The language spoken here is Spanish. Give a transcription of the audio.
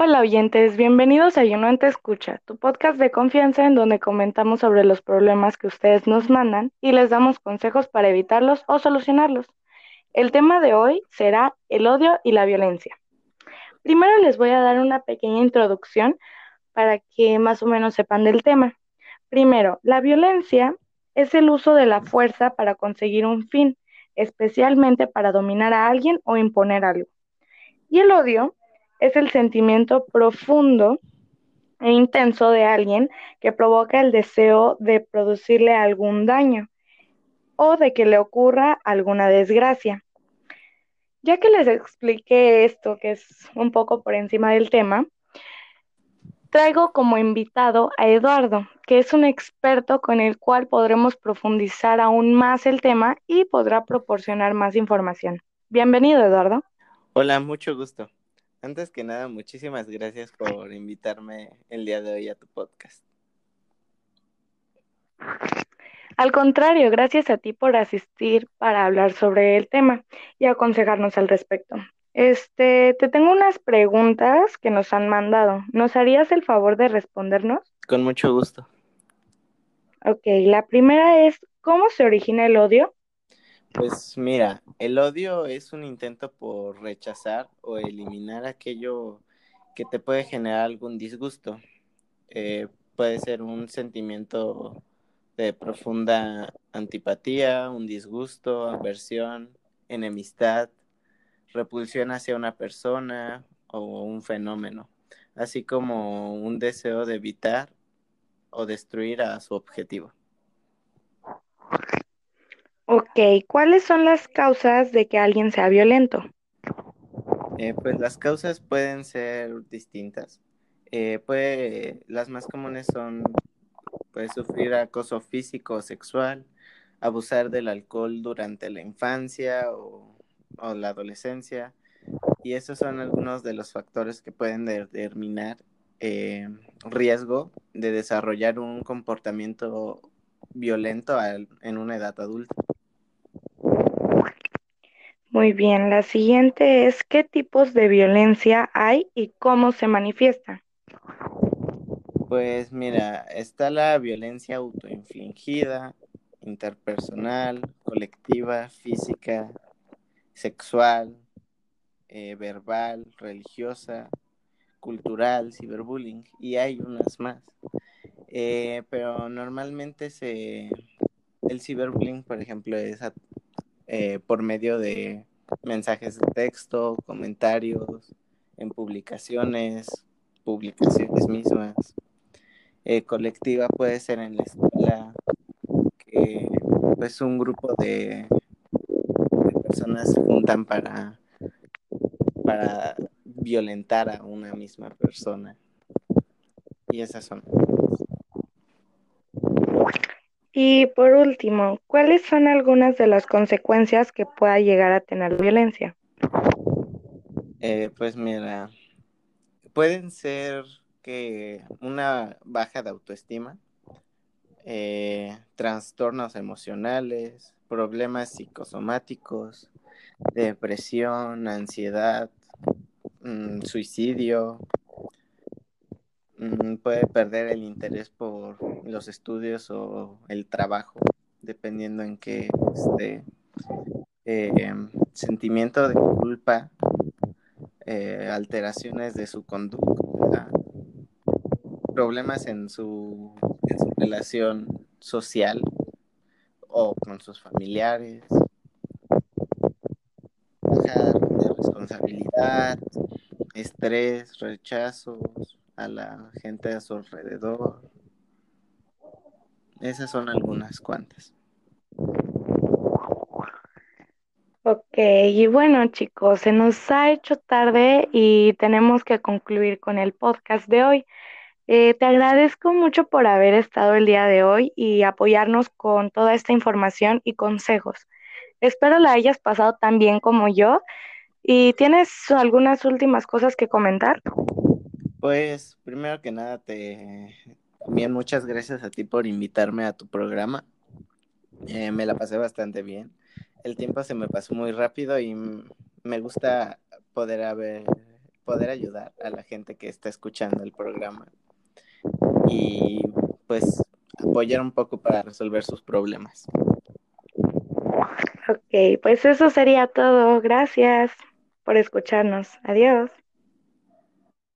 Hola oyentes, bienvenidos a Yo Te Escucha, tu podcast de confianza en donde comentamos sobre los problemas que ustedes nos mandan y les damos consejos para evitarlos o solucionarlos. El tema de hoy será el odio y la violencia. Primero les voy a dar una pequeña introducción para que más o menos sepan del tema. Primero, la violencia es el uso de la fuerza para conseguir un fin, especialmente para dominar a alguien o imponer algo. Y el odio es el sentimiento profundo e intenso de alguien que provoca el deseo de producirle algún daño o de que le ocurra alguna desgracia. Ya que les expliqué esto, que es un poco por encima del tema, traigo como invitado a Eduardo, que es un experto con el cual podremos profundizar aún más el tema y podrá proporcionar más información. Bienvenido, Eduardo. Hola, mucho gusto. Antes que nada, muchísimas gracias por invitarme el día de hoy a tu podcast. Al contrario, gracias a ti por asistir para hablar sobre el tema y aconsejarnos al respecto. Este, te tengo unas preguntas que nos han mandado. ¿Nos harías el favor de respondernos? Con mucho gusto. Ok, la primera es, ¿cómo se origina el odio? Pues mira, el odio es un intento por rechazar o eliminar aquello que te puede generar algún disgusto. Eh, puede ser un sentimiento de profunda antipatía, un disgusto, aversión, enemistad, repulsión hacia una persona o un fenómeno, así como un deseo de evitar o destruir a su objetivo. Ok, ¿cuáles son las causas de que alguien sea violento? Eh, pues las causas pueden ser distintas. Eh, las más comunes son puede sufrir acoso físico o sexual, abusar del alcohol durante la infancia o, la adolescencia. Y esos son algunos de los factores que pueden determinar eh, riesgo de desarrollar un comportamiento violento en una edad adulta. Muy bien, la siguiente es ¿qué tipos de violencia hay y cómo se manifiesta? Pues mira, está la violencia autoinfligida, interpersonal, colectiva, física, sexual, eh, verbal, religiosa, cultural, ciberbullying y hay unas más. Eh, pero normalmente se el ciberbullying, por ejemplo, es eh, por medio de mensajes de texto, comentarios, en publicaciones, publicaciones mismas. Eh, colectiva puede ser en la escuela, que pues un grupo de, personas se juntan para, para violentar a una misma persona. Y esas son. Y por último, ¿cuáles son algunas de las consecuencias que pueda llegar a tener la violencia? Eh, pues mira, pueden ser que una baja de autoestima, eh, trastornos emocionales, problemas psicosomáticos, depresión, ansiedad, mm, suicidio, Mm, puede perder el interés por los estudios o el trabajo, dependiendo en qué este, eh, sentimiento de culpa, eh, alteraciones de su conducta, problemas en su, en su relación social o con sus familiares, baja de responsabilidad, estrés, rechazos, a la gente a su alrededor. Esas son algunas cuantas. Ok, y bueno chicos, se nos ha hecho tarde y tenemos que concluir con el podcast de hoy. Eh, te agradezco mucho por haber estado el día de hoy y apoyarnos con toda esta información y consejos. Espero la hayas pasado tan bien como yo. ¿Y tienes algunas últimas cosas que comentar? Pues primero que nada te también muchas gracias a ti por invitarme a tu programa. Eh, me la pasé bastante bien. El tiempo se me pasó muy rápido y me gusta poder haber poder ayudar a la gente que está escuchando el programa y pues apoyar un poco para resolver sus problemas. Ok, pues eso sería todo. Gracias por escucharnos. Adiós.